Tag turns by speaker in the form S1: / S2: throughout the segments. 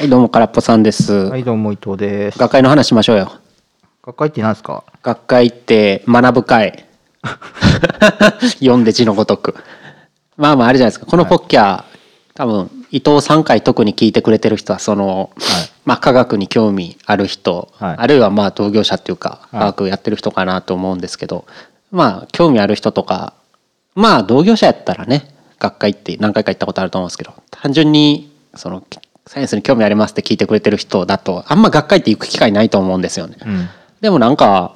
S1: はい、どうも、空っぽさんです。
S2: はい、どうも伊藤です。
S1: 学会の話しましょうよ。
S2: 学会って何ですか？
S1: 学会って学ぶ会。読んで字のごとく。まあまあ、あれじゃないですか。このポッキャー、多分、伊藤さん回特に聞いてくれてる人は、その、まあ、科学に興味ある人、
S2: はい
S1: あるいはまあ、同業者っていうか、
S2: い
S1: 科学やってる人かなと思うんですけど、まあ、興味ある人とか、まあ、同業者やったらね、学会って何回か行ったことあると思うんですけど、単純に、その、サイエンスに興味ありますって聞いてくれてる人だと、あんま学会って行く機会ないと思うんですよね。
S2: うん。
S1: でもなんか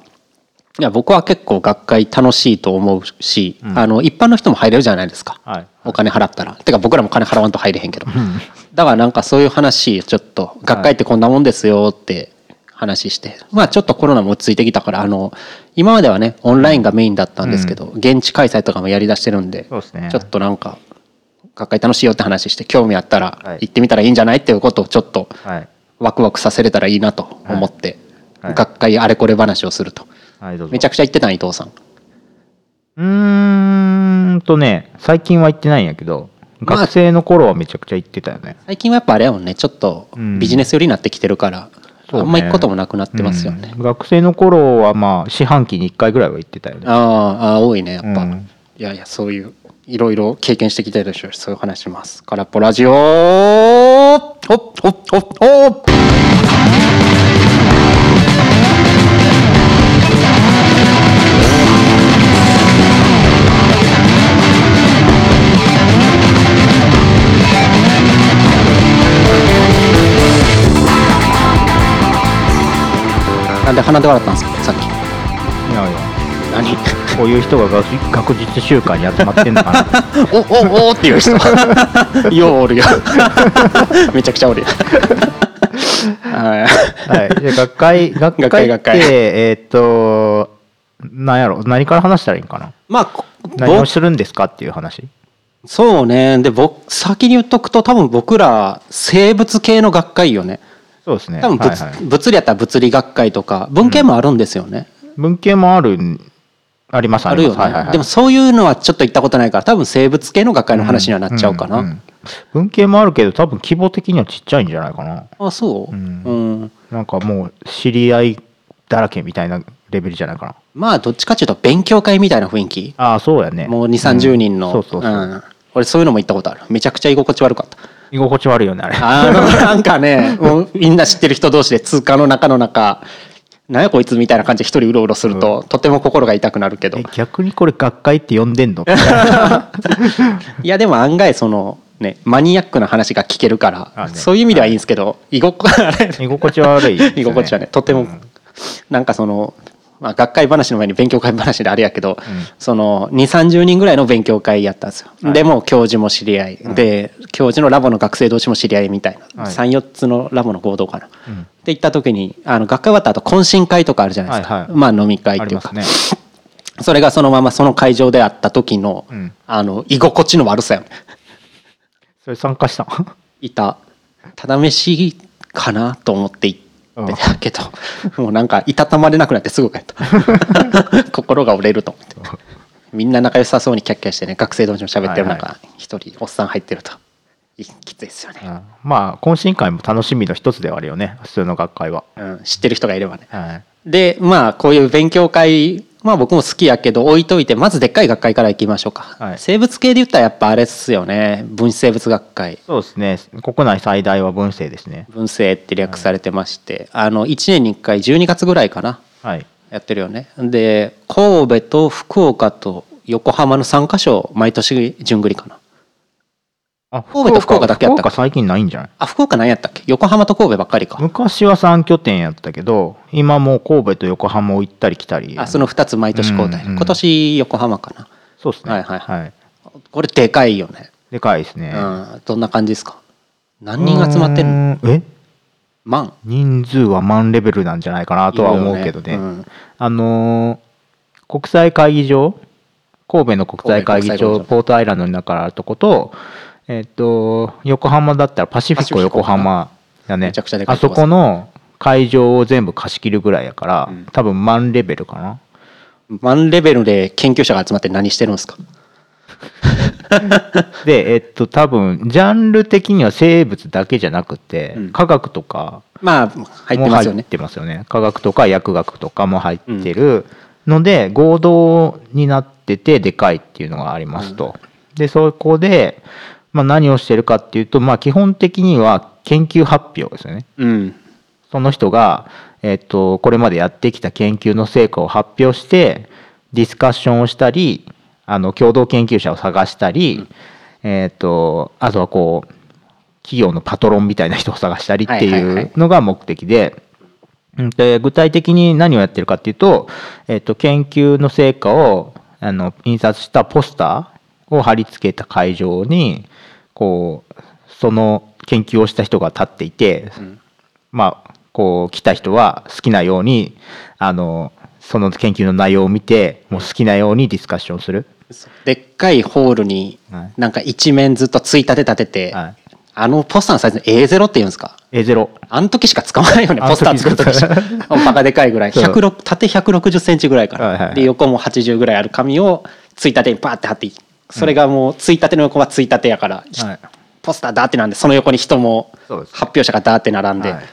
S1: いや僕は結構学会楽しいと思うし、あの一般の人も入れるじゃないですか、
S2: はい。
S1: お金払ったら。てか僕らも金払わんと入れへんけど、だからなんかそういう話ちょっと学会ってこんなもんですよって話して、まあちょっとコロナも落ち着いてきたからあの今まではねオンラインがメインだったんですけど、現地開催とかもやりだしてるんで
S2: ね。
S1: ちょっとなんか学会楽しいよって話して興味あったら
S2: はい。
S1: 行ってみたらいいんじゃないっていうことをちょっと
S2: はい。
S1: ワクワクさせれたらいいなと思って、
S2: はい。
S1: 学会あれこれ話をすると。めちゃくちゃ言ってたん伊藤さん。
S2: うーんとね、最近は行ってないんやけど、
S1: まあ
S2: 学生の頃はめちゃくちゃ行ってたよね。
S1: 最近はやっぱあれやもんね。ちょっと
S2: うん。
S1: ビジネス寄りになってきてるから、
S2: そうね。
S1: あんま行くこともなくなってますよね、
S2: うん。学生の頃はまあ、四半期に1回ぐらいは行ってたよね。
S1: あーあー多いねやっぱ、
S2: うん。
S1: いやいやそういういろいろ経験してきたでしょうしそういう話します。空っぽラジオ。ほっほっほっほっなんで鼻で笑ったんですかさっき。
S2: いやいや、
S1: 何
S2: こういう人が学学術週間に集まってんのかな。
S1: おおおっていう人 ようおるよ めちゃくちゃおるよはい
S2: はい。じゃあ学会、学
S1: 学会学会
S2: て、えーっと、なんやろ、何から話したらいいんかな？
S1: まあこ
S2: 何を
S1: 僕
S2: するんですかっていう話？
S1: そうねで僕先に言っとくと多分僕ら生物系の学会よね
S2: そうですね。
S1: 多分物,、
S2: はいはい
S1: 物理やったら物理学会とか文系もあるんですよね、
S2: 文系もあるんあります
S1: あるよね、
S2: はいはいはい。
S1: でもそういうのはちょっと行ったことないから多分生物系の学会の話にはなっちゃうかな、
S2: んん文系もあるけど多分規模的にはちっちゃいんじゃないかな。
S1: あそう、
S2: う
S1: うん。ん
S2: なんかもう知り合いだらけみたいなレベルじゃないかな。
S1: まあどっちかっていうと勉強会みたいな雰囲気？
S2: ああそうやね。
S1: もう2 3 0人の、
S2: そうそうそう、
S1: ん。俺そういうのも行ったことある。めちゃくちゃ居心地悪かった。
S2: 居心地悪いよねあれ。
S1: あのなんかねもうみんな知ってる人同士で通貨の中の中なんやこいつみたいな感じで一人うろうろすると、とても心が痛くなるけど。
S2: え逆にこれ学会って呼んでんの？
S1: いやでも案外そのねマニアックな話が聞けるから、
S2: あね。
S1: そういう意味ではいいんですけど、居心あれ
S2: 居心地悪い ね、
S1: 居心地はねとても、なんかその、まあ、学会話の前に勉強会話であれやけど、その2 3 0人ぐらいの勉強会やったんですよ、でもう教授も知り合い、で教授のラボの学生同士も知り合いみたいな、
S2: はい。
S1: 34つのラボの合同かな、
S2: ん。
S1: って言った時にあの学会終わった後懇親会とかあるじゃないですか、
S2: はいはい。
S1: まあ飲み会っていうか、
S2: ね。
S1: それがそのままその会場であった時の、
S2: うん。
S1: あの居心地の悪さよね。
S2: それ参加したの
S1: いた。ただ飯かなと思って行ってたけど、もうなんかいたたまれなくなってすぐ帰った。心が折れると。思ってみんな仲良さそうにキャッキャしてね学生同士も喋ってる
S2: はい
S1: 中一、人おっさん入ってると。いきついですよね、
S2: うんまあ懇親会も楽しみの一つではあるよね普通の学会は、
S1: うん、知ってる人がいればね。
S2: はい、
S1: でまあこういう勉強会まあ僕も好きやけど置いといてまずでっかい学会から行きましょうか、
S2: はい。
S1: 生物系で言ったらやっぱあれっすよね。分子生物学会。
S2: そうですね。国内最大は文政ですね。
S1: 文生って略されてまして、あの1年に1回12月ぐらいかな。
S2: はい。
S1: やってるよね。で神戸と福岡と横浜の3カ所毎年順繰りかな
S2: あ
S1: 神戸と福岡だけやったっけ？
S2: 福岡最近ないんじゃない？
S1: あ福岡何やったっけ？横浜と神戸ばっかりか。
S2: 昔は3拠点やったけど今もう神戸と横浜を行ったり来たり。
S1: あその2つ毎年交代、
S2: うんうん
S1: 今年横浜かな。
S2: そうですね。
S1: はいはいこれでかいよね、
S2: でかいですね。
S1: うん、どんな感じですか？何人集まってんの？
S2: のえ？
S1: 万。
S2: 人数は万レベルなんじゃないかなとは思うけどね。
S1: いるようん。
S2: あのー国際会議場神戸の国際会議
S1: 場
S2: 場ポートアイランドの中からあるとことえっ、と横浜だったらパシフィコ横浜だね。
S1: めちゃくちゃでかい
S2: あそこの会場を全部貸し切るぐらいやから、
S1: うん。
S2: 多分万レベルかな。
S1: 万レベルで研究者が集まって何してるんですか？
S2: でえっと多分ジャンル的には生物だけじゃなくて、
S1: うん。
S2: 科学とか
S1: まあ入ってますよ
S2: も入っ
S1: ね
S2: てますよね。科学とか薬学とかも入ってるので、合同になっててでかいっていうのがありますと。でそこで、まあ、何をしてるかっていうと、まあ、基本的には研究発表ですよね。
S1: うん
S2: その人が、えっとこれまでやってきた研究の成果を発表してディスカッションをしたりあの共同研究者を探したり、えっとあとはこう企業のパトロンみたいな人を探したりって
S1: はいう
S2: のが目的で。うんで具体的に何をやってるかっていうと、えっと研究の成果をあの印刷したポスターを貼り付けた会場にこうその研究をした人が立っていて、
S1: ん。
S2: まあこう来た人は好きなようにあのその研究の内容を見てもう好きなようにディスカッションする。
S1: でっかいホールに
S2: はい。
S1: なんか一面ずっとついたて立てて、
S2: はい。
S1: あのポスターのサイズ A0 って言うんですか
S2: ？A0
S1: あの時しか使わないよねポスター作る時しか。バカでかいぐらい。
S2: そう。
S1: 106縦160センチぐらいから、
S2: はいはいはい。
S1: で横も80ぐらいある紙をついたてにパーって貼ってそれがもうついたての横はついたてやから、
S2: はい。
S1: ポスターだってなんでその横に人も発表者がだーって並んで、
S2: はい。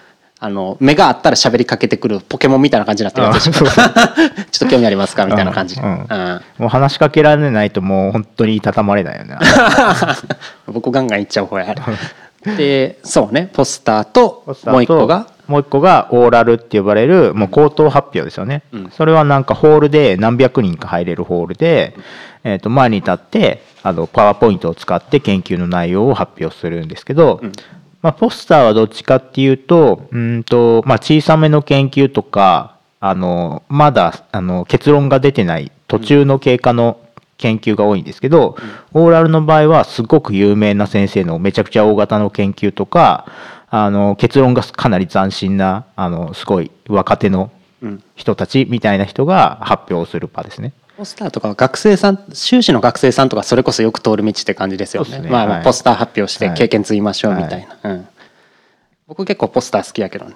S1: あの目があったら喋りかけてくるポケモンみたいな感じになってる ちょっと興味ありますか？みたいな感じ。で、
S2: うん。うん。
S1: うん
S2: もう話しかけられないともう本当にいたたまれないよね。
S1: 僕ガンガンいっちゃう方やでそうねポスターともう一個が
S2: もう一個がオーラルって呼ばれるもう口頭発表ですよね、
S1: うん。
S2: それはなんかホールで何百人か入れるホールで、えー、と前に立ってあのパワーポイントを使って研究の内容を発表するんですけど、
S1: うん。
S2: まあ、ポスターはどっちかっていうとうんと、まあ、小さめの研究とかあのまだあの結論が出てない途中の経過の研究が多いんですけど、オーラルの場合はすごく有名な先生のめちゃくちゃ大型の研究とかあの結論がかなり斬新なあのすごい若手の
S1: うん。
S2: 人たちみたいな人が発表する場ですね。
S1: ポスターとかは学生さん修士の学生さんとかそれこそよく通る道って感じですよね。
S2: ね。
S1: まあ、
S2: はい。
S1: ポスター発表して
S2: はい。
S1: 経験積みましょうみたいな、うん、僕結構ポスター好きやけどね。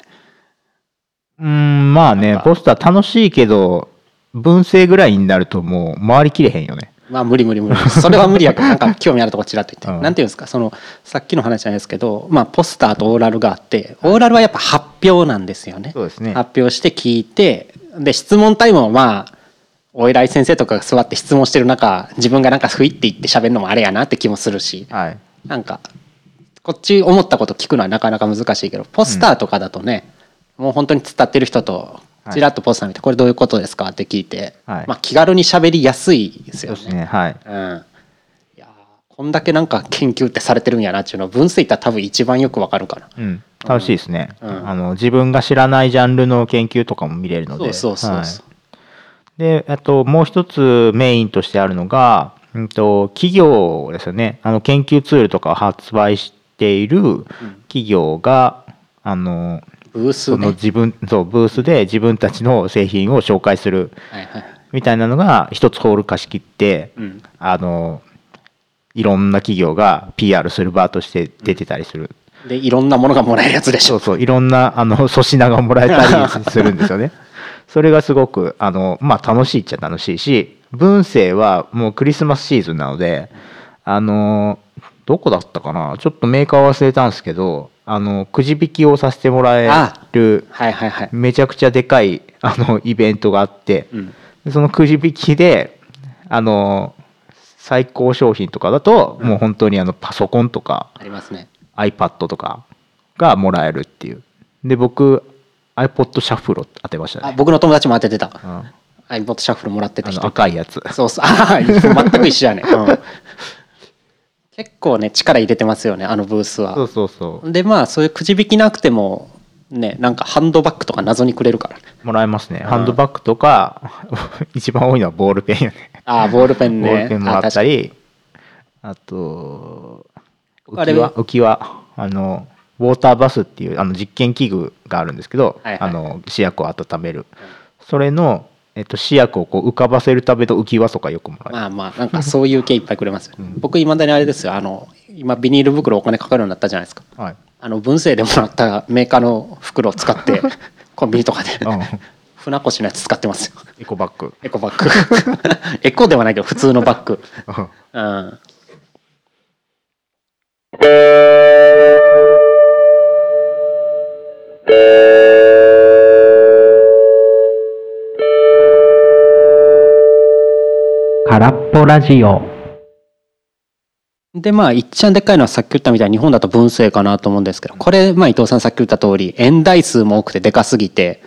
S2: うーんまあねポスター楽しいけど文政ぐらいになるともう回りきれへんよね。
S1: まあ無理無理無理。それは無理やけどなんか興味あるとこちらっと言って、
S2: うん。
S1: なんていうんですか？そのさっきの話じゃないですけど、まあ、ポスターとオーラルがあってオーラルはやっぱ発表なんですよね。
S2: そうですね。
S1: 発表して聞いてで質問タイムもまあお偉い先生とかが座って質問してる中自分がなんかふいって言って喋るのもあれやなって気もするし。
S2: はい。
S1: なんかこっち思ったこと聞くのはなかなか難しいけどポスターとかだとね、もう本当に伝ってる人と
S2: はい
S1: ちらっとポスター見て「これどういうことですか?」って聞いて、
S2: はい。
S1: まあ、気軽に喋りやすいですよね。
S2: ねはい。
S1: うん、いやーこんだけなんか研究ってされてるんやなっていうのは分析ったら多分一番よくわかるかな。
S2: うん、楽しいですね、
S1: うん。
S2: あの自分が知らないジャンルの研究とかも見れるので。
S1: そうそうそうそう。
S2: はい。であともう一つメインとしてあるのが、うん、と企業ですよね。あの研究ツールとかを発売している企業が、あの
S1: ブースね。
S2: その自分そうブースで自分たちの製品を紹介する。みたいなのが一つホール貸し切って、
S1: うん
S2: あのいろんな企業が PR する場として出てたりする、
S1: でいろんなものがもらえるやつでしょ。
S2: そうそういろんなあの粗品がもらえたりするんですよね。それがすごくあの、まあ、楽しいっちゃ楽しいし文政はもうクリスマスシーズンなのであのどこだったかな？ちょっとメーカー忘れたんですけどあのくじ引きをさせてもらえる
S1: はいはいはい。
S2: めちゃくちゃでかいあのイベントがあって
S1: うん
S2: でそのくじ引きであの最高商品とかだと、もう本当にあのパソコンとか
S1: ありますね。
S2: iPad とかがもらえるっていうで僕 iPod シャッフルを当てましたね
S1: あ僕の友達も当ててた。
S2: うん
S1: iPod シャッフルもらってた人。
S2: 赤いやつ
S1: そうそう。ああ 全く一緒やね。うん 結構ね力入れてますよねあのブースは。
S2: そうそうそう。
S1: でまあそういうくじ引きなくてもねなんかハンドバッグとか謎にくれるから。
S2: もらえますね。ハンドバッグとか 一番多いのはボールペンよね。
S1: ああボールペンね。
S2: ボールペンもらったりあと浮
S1: あれ
S2: き輪浮き輪。あのウォーターバスっていうあの実験器具があるんですけど、
S1: はいはい
S2: あの試薬を温める、それの、えっと、試薬をこう浮かばせるための浮き輪とかよくもらえる、
S1: まあまあなんかそういう系いっぱいくれますよ、僕いまだにあれですよ。あの今ビニール袋お金かかるようになったじゃないですか。
S2: はい。
S1: あの文政でもらったメーカーの袋を使って コンビニとかで
S2: うん。
S1: 船越のやつ使ってますよ。
S2: エコバッグ。
S1: エコバッグ。エコではないけど普通のバッグ。うん
S2: 空っぽラジオ。
S1: でまあいっちゃんでっかいのはさっき言ったみたいに日本だと文政かなと思うんですけどこれまあ伊藤さんさっき言った通り円台数も多くてでかすぎて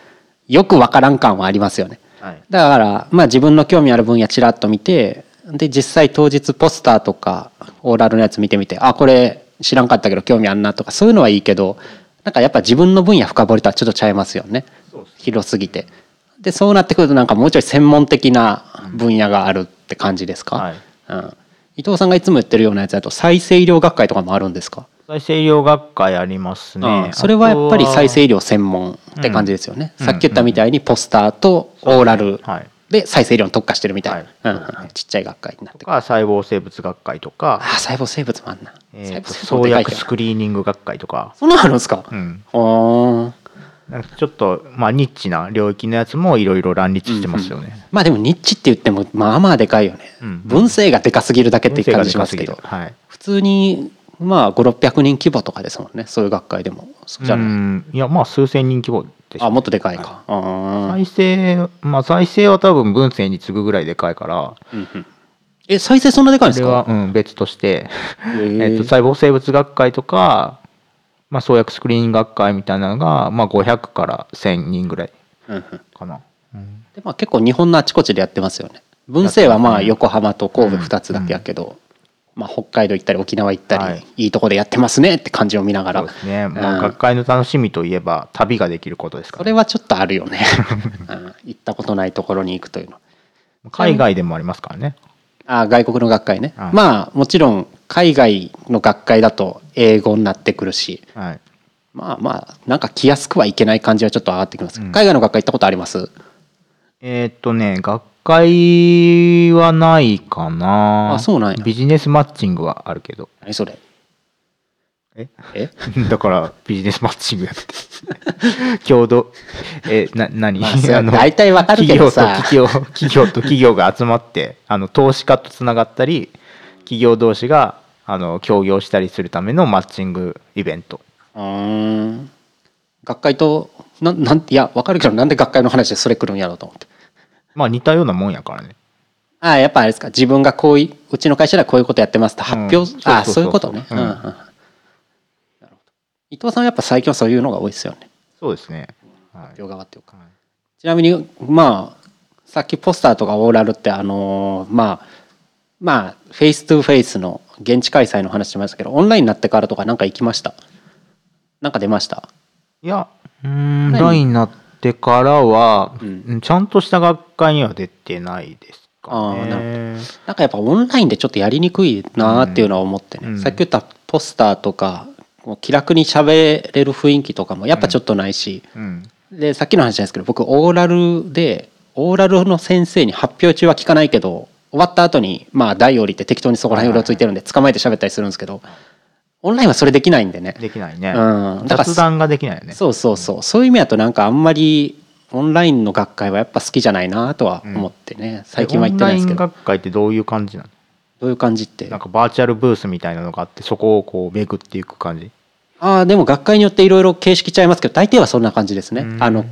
S1: よくわからん感はありますよね。
S2: はい。
S1: だからまあ自分の興味ある分野ちらっと見てで実際当日ポスターとかオーラルのやつ見てみてあこれ知らんかったけど興味あんなとかそういうのはいいけどなんかやっぱ自分の分野深掘りとはちょっとちゃいますよね。広すぎて。でそうなってくるとなんかもうちょい専門的な分野があるって感じですか、
S2: はい。
S1: うん、伊藤さんがいつも言ってるようなやつだと再生医療学会とかもあるんですか、
S2: 再生医療学会ありますね。
S1: うん。それはやっぱり再生医
S2: 療
S1: 療専門って感じですよね、
S2: うん。
S1: さっき言ったみたいにポスターとオーラル
S2: はい。
S1: で再生医療に特化してるみたいな、
S2: はい。
S1: うん。うん。ちっちゃい学会になって
S2: とか細胞生物学会とか。
S1: あ、あ細胞生物もあんな、細胞
S2: えーと
S1: 生物
S2: 創薬スクリーニング学会とか、
S1: そんなのあるんですか、
S2: うん、
S1: おー。
S2: なんかちょっと、まあ、ニッチな領域のやつもいろいろ乱立してますよね。
S1: まあでもニッチって言ってもまあまあでかいよね、
S2: うん。
S1: 文政がでかすぎるだけっていう感じしますけど。
S2: 文政がでかすぎる。
S1: 普通にまあ5600人規模とかですもんね。そういう学会でも。そうじゃ
S2: はい、う
S1: ない、
S2: ん。いやまあ数千人規模でしょ。
S1: あもっとでかいか、あー。
S2: 再生まあ再生は多分文政に次ぐぐらいでかいから。
S1: うんうん。え再生そんなでかいんですか？
S2: それは、うん、別として、えっと、細胞生物学会とか、まあ、創薬スクリーニング学会みたいなのが、まあ、500から1000人ぐらい
S1: うんうん
S2: かな。うん。
S1: でまあ、結構日本のあちこちでやってますよね。文政はまあ横浜と神戸2つだけやけど、まあ、北海道行ったり沖縄行ったり、
S2: はい。
S1: い、いとこでやってますねって感じを見ながら。
S2: そうですね、まあ、
S1: うん
S2: 学会の楽しみといえば旅ができることですから、
S1: それはちょっとあるよね、うん、行ったことないところに行くというの。
S2: 海外でもありますからね。
S1: あ外国の学会ね、
S2: はい。
S1: まあもちろん海外の学会だと英語になってくるし
S2: はい。
S1: まあまあなんか来やすくはいけない感じはちょっと上がってきます、
S2: うん。
S1: 海外の学会行ったことあります？
S2: えーっとね、学会はないかな。
S1: あそうなんや。
S2: ビジネスマッチングはあるけど。
S1: 何それ？
S2: え？
S1: え？
S2: だからビジネスマッチングやって。共同、え、な、何、
S1: まあそれは大体わかるけどさ。
S2: 企業と企業、企業と企業が集まって、あの、投資家とつながったり、企業同士が、あの、協業したりするためのマッチングイベント。
S1: うー。ん学会とななんいやわかるけどなんで学会の話でそれ来るんやろうと思って。
S2: まあ似たようなもんやからね。
S1: ああやっぱあれですか。自分がこういううちの会社ではこういうことやってますって発表、
S2: うん。
S1: ああ
S2: そう
S1: いうことね、
S2: うん。
S1: うんうん。なるほど。伊藤さんはやっぱ最近はそういうのが多いですよね。
S2: そうですね。はい。
S1: 発表側っていうか
S2: はい。
S1: ちなみにまあさっきポスターとかオーラルってあのーまあまあ face to face の現地開催の話しましたけどオンラインになってからとかなんか行きました？なんか出ました？
S2: いや、うーん、
S1: オン
S2: ラインになってからは、
S1: うん。
S2: うんちゃんとした学会には出てないですか
S1: あーな
S2: ね。
S1: なんかやっぱオンラインでちょっとやりにくいなーっていうのは思ってね、
S2: うん。
S1: さっき言ったポスターとか気楽に喋れる雰囲気とかもやっぱちょっとないし、
S2: うん。
S1: でさっきの話じゃないですけど僕オーラルでオーラルの先生に発表中は聞かないけど終わった後にまあ台降りて適当にそこら辺うろついてるんで捕まえて喋ったりするんですけどオンラインはそれできないんでね。
S2: できないね。
S1: うん。だから
S2: 雑談ができないよね。
S1: そうそうそう。そういう意味だとなんかあんまりオンラインの学会はやっぱ好きじゃないなとは思ってね、最近は行ってないですけど。
S2: オンライン学会ってどういう感じなの？
S1: どういう感じって
S2: なんかバーチャルブースみたいなのがあって、そこをこう巡っていく感じ？
S1: ああでも学会によっていろいろ形式ちゃいますけど大抵はそんな感じですね。
S2: うん。
S1: あの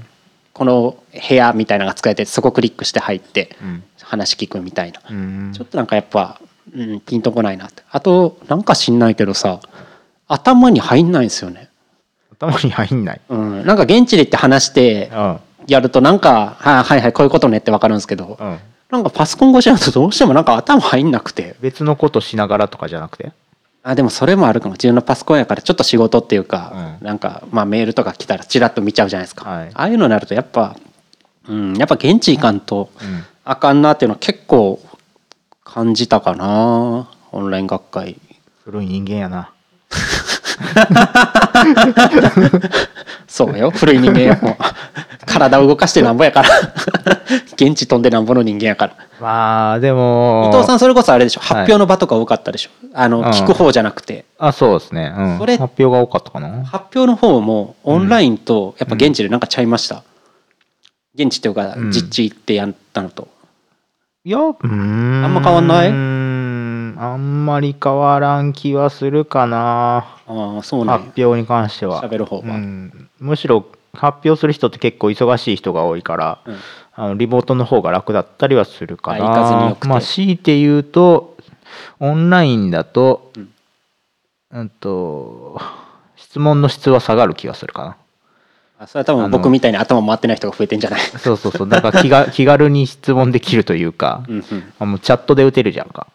S1: この部屋みたいなのが使えてそこクリックして入って
S2: うん。
S1: 話聞くみたいな。
S2: うん。
S1: ちょっとなんかやっぱ、うん、ピンとこないなって。あとなんか知んないけどさ頭に入んないんですよね、
S2: 頭に入んない。
S1: うん、なんか現地で行って話して
S2: うん。
S1: やるとなんか「はいはいはいこういうことね」って分かるんですけど
S2: うん。
S1: なんかパソコン越しだとどうしてもなんか頭入んなくて。
S2: 別のことしながらとかじゃなくて？
S1: あでもそれもあるかも。自分のパソコンやからちょっと仕事っていうか、
S2: うん。
S1: なんかまあメールとか来たらチラッと見ちゃうじゃないですか、
S2: はい。
S1: ああいうのになるとやっぱ、うん、やっぱ現地行かんと
S2: うん。
S1: あかんなっていうのは結構感じたかなオンライン学会。
S2: 古い人間やな。
S1: そうよ古い人間やもう。体を動かしてなんぼやから。現地飛んでなんぼの人間やから。
S2: まあ、でも。
S1: 伊藤さんそれこそあれでしょ発表の場とか多かったでしょ、あの
S2: うん。
S1: 聞く方じゃなくて。
S2: あ、そうですね。うん。
S1: それ
S2: 発表が多かったかな。
S1: 発表の方もオンラインとやっぱ現地でなんかちゃいました、現地っていうか
S2: うん。
S1: 実地ってやったのと、
S2: いやうーん。
S1: あんま変わんない？
S2: あんまり変わらん気はするかな。
S1: ああそうね
S2: 発表に関しては。
S1: 喋る方は。
S2: うん、むしろ発表する人って結構忙しい人が多いから、
S1: うん。
S2: あのリモートの方が楽だったりはするかな。
S1: あ行かずに
S2: まあ強いて言うとオンラインだと
S1: うん。
S2: うんと質問の質は下がる気がするかな。
S1: あそれは多分僕みたいに頭回ってない人が増えてんじゃない？
S2: そうそうそう。だから気が 気軽に質問できるというか、
S1: うんうん。
S2: あもうチャットで打てるじゃんか。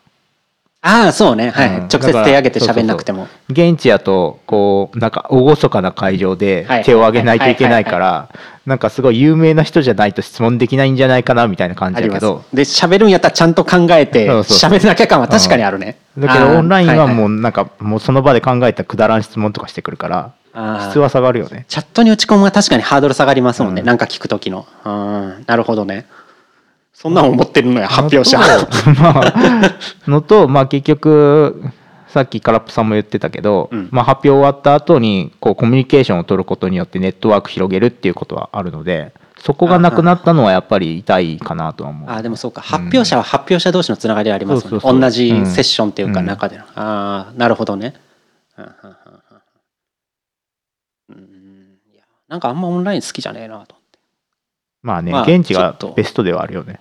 S1: ああそうね。はい、
S2: うん。
S1: 直接手挙げて喋んなくても。
S2: 現地やとこうなんか厳かな会場で
S1: はい。
S2: 手を挙げないといけないか
S1: は
S2: らなんかすごい有名な人じゃないと質問できないんじゃないかなみたいな感じだけど。
S1: で喋るんやったらちゃんと考えて喋らなきゃ感は確かにあるね、
S2: だけどオンラインはも
S1: いう
S2: なんかもうその場で考えたくだらん質問とかしてくるから質は下がるよね。
S1: チャットに打ち込むは確かにハードル下がりますもんね、
S2: うん。
S1: なんか聞く時の。うん。なるほどね。そんなん思ってるのや発表者。
S2: のとまあのとまあ結局さっき空っぽさんも言ってたけど、
S1: うん。
S2: まあ、発表終わった後にこうコミュニケーションを取ることによってネットワーク広げるっていうことはあるのでそこがなくなったのはやっぱり痛いかなとは思う。
S1: あーでもそうか。発表者は発表者同士のつながりありますもんね、
S2: そうそうそう
S1: 同じセッションっていうか
S2: うん。
S1: 中での、ああなるほどね。うんうんうんうんうんいやなんかあんまオンライン好きじゃねえなと思って。
S2: まあね、
S1: まあ
S2: 現地が
S1: ちょっと。
S2: ベストではあるよね。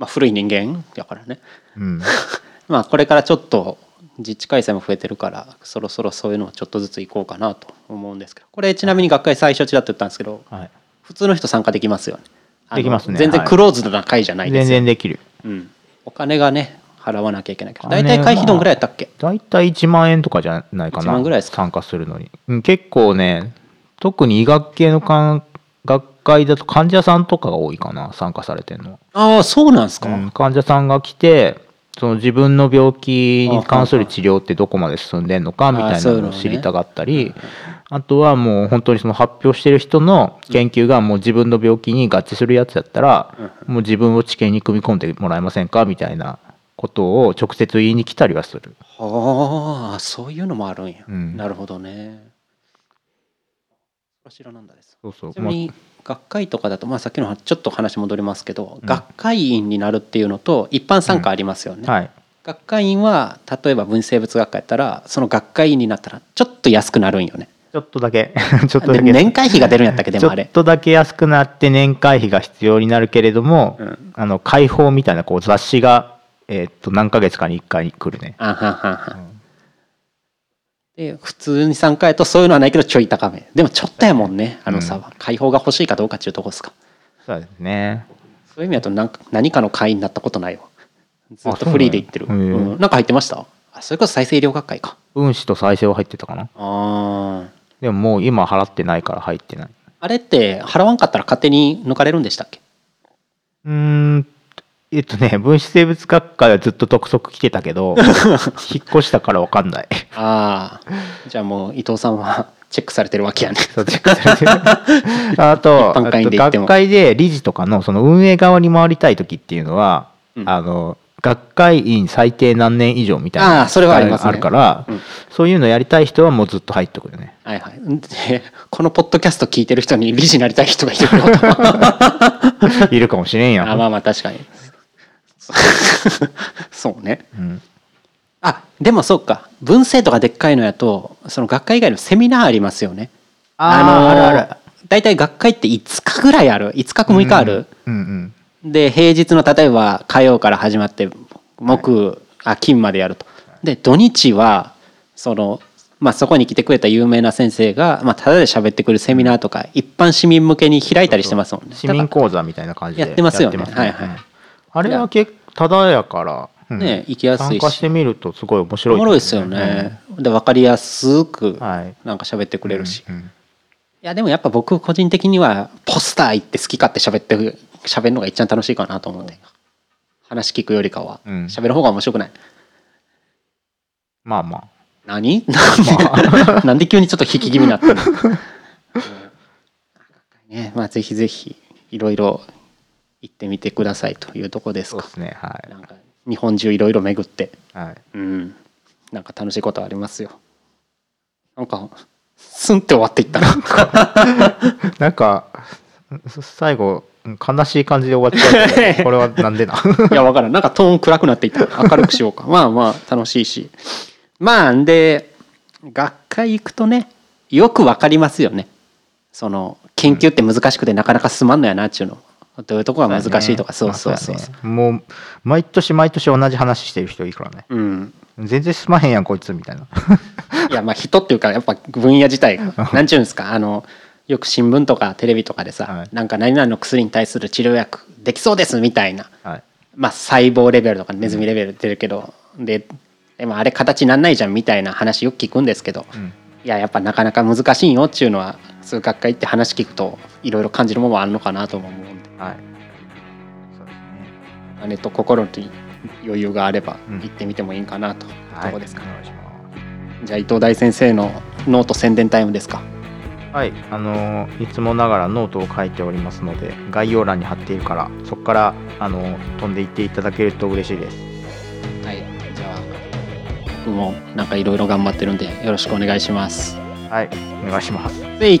S1: まあ古い人間だからね。
S2: うん、
S1: まあこれからちょっと自治開催も増えてるからそろそろそういうのをちょっとずつ行こうかなと思うんですけど。これちなみに学会最初ちらっと言ったんですけど
S2: はい、
S1: 普通の人参加できますよね。あの
S2: できますね。
S1: 全然
S2: はい
S1: クローズドな会じゃないですよ、
S2: 全然できる。
S1: うん、お金がね払わなきゃいけないけど
S2: 金
S1: 大体会費どんぐらいやったっけ、
S2: 大体1万円とかじゃないか
S1: 1
S2: な
S1: 万ぐらいですか？
S2: 参加するのに、うん結構ね特に医学系のかん学会だと患者さんとかが多いかな参加されてるのは、
S1: ああそうなんですか、
S2: うん患者さんが来てその自分の病気に関する治療ってどこまで進んでんのかみたいなのを知りたがったりあとはもう本当にその発表してる人の研究がもう自分の病気に合致するやつだったらもう自分を治験に組み込んでもらえませんかみたいなことを直接言いに来たりはする。
S1: はあそういうのもあるんや、
S2: うん。
S1: なるほどねこちらなんだです。
S2: そうそう。
S1: ちなみに学会とかだと、まあ、さっきの話ちょっと話戻りますけど、
S2: うん。
S1: 学会員になるっていうのと一般参加ありますよね、
S2: まあはい。
S1: 学会員は例えば分子生物学科やったらその学会員になったらちょっと安くなるんよね。
S2: ちょっとだけ。ちょっと
S1: で
S2: だけ。
S1: 年会費が出るんやったっけで
S2: ちょっ
S1: もあれ
S2: とだけ安くなって年会費が必要になるけれども、
S1: うん。
S2: あの解放みたいなこう雑誌が、えーっと何ヶ月かに1回来るね。
S1: あはんは。んはんで普通に参加やとそういうのはないけどちょい高め。でもちょっとやもんねあの差は、解放が欲しいかどうかっていうとこですか。
S2: そうですね。
S1: そういう意味だとなんか何かの会員になったことないわ。ずっとフリーで行ってる。
S2: なんや。へえ。
S1: うん、なんか入ってました？あそれこそ再生医療学会か。
S2: 分子と再生は入ってたかな。
S1: あー。
S2: でももう今払ってないから入ってない。
S1: あれって払わんかったら勝手に抜かれるんでしたっけ？
S2: うーんえっとね分子生物学会はずっと督促来てたけど 引っ越したから分かんない。
S1: ああじゃあもう伊藤さんはチェックされてるわけやね。
S2: そうチェックされてる。あとあと学会で理事とかのその運営側に回りたい時っていうのは、
S1: うん。
S2: あの学会員最低何年以上みたいな
S1: あーそれはありますね。
S2: るから、
S1: うん。
S2: そういうのやりたい人はもうずっと入っとくよね。
S1: はいはい。でこのポッドキャスト聞いてる人に理事になりたい人がいる
S2: いるかもしれんやん。
S1: あまあまあ確かに そうね。
S2: うん
S1: あでもそうか。文政とかでっかいのやとその学会以外のセミナーありますよね。
S2: あー
S1: のー
S2: あるある。
S1: 大体学会って5日ぐらいある。5日か6日ある、
S2: うんうん
S1: で平日の例えば火曜から始まって木、あ金までやると。で土日はその、まあ、そこに来てくれた有名な先生が、まあ、ただで喋ってくれるセミナーとか、一般市民向けに開いたりしてますもんね。
S2: 市民講座みたいな感じで
S1: やってますよね。
S2: やって
S1: はいはい。
S2: うんあれは結構ただやから、うん。
S1: ね行きやすいし。
S2: 参加してみるとすごい面白い
S1: おもろいですよね、で分かりやすく
S2: うんはい。
S1: なんか喋ってくれるし、い
S2: うんうん。
S1: やでもやっぱ僕個人的にはポスター行って好き勝手喋って喋るのが一番楽しいかなと思うん。で話聞くよりかは。
S2: うん。
S1: 喋る方が面白くない？
S2: まあまあ。
S1: 何？なんでなんで急にちょっと引き気味になってるの？ね まあぜひぜひいろいろ行ってみてくださいというとこですか。
S2: そうですねは
S1: なんか日本中いろいろ巡って。
S2: いはい。
S1: うん。なんか楽しいことありますよ。なんかスンって終わっていったな。
S2: なんか最後悲しい感じで終わっちゃうこれはなんでな？
S1: いやわからん。なんかトーン暗くなっていった。明るくしようか。まあまあ楽しいし。まあんで学会行くとねよくわかりますよね。その研究って難しくてなかなか進まんのやなっちゅうのどういうとこが難しいとかそう,、そうそう
S2: まあもう毎年毎年同じ話してる人いるからね。
S1: うん。
S2: 全然進まへんやんこいつみたいな。
S1: いやまあ人っていうかやっぱ分野自体がなんちゅうんですかあのよく新聞とかテレビとかでさ、
S2: はい。
S1: なんか何々の薬に対する治療薬できそうですみたいな。
S2: はい。
S1: まあ細胞レベルとかネズミレベル出るけど、ででもあれ形なんないじゃんみたいな話よく聞くんですけど、
S2: うん。
S1: いややっぱなかなか難しいよっていうのはそういう学会行って話聞くといろいろ感じるものはあるのかなとも思うんで。
S2: はい。そうですね。
S1: あと心に余裕があれば
S2: うん。
S1: 行ってみてもいいかなと。い。うところですか、
S2: お願いします。
S1: じゃあ伊藤大先生のノート宣伝タイムですか。
S2: はい、あのーいつもながらノートを書いておりますので概要欄に貼っているからそこから、あのー飛んでいっていただけると嬉しいです。
S1: はい。じゃあ僕もなんかいろいろ頑張ってるんでよろしくお願いします。
S2: はい。お願いします。
S1: で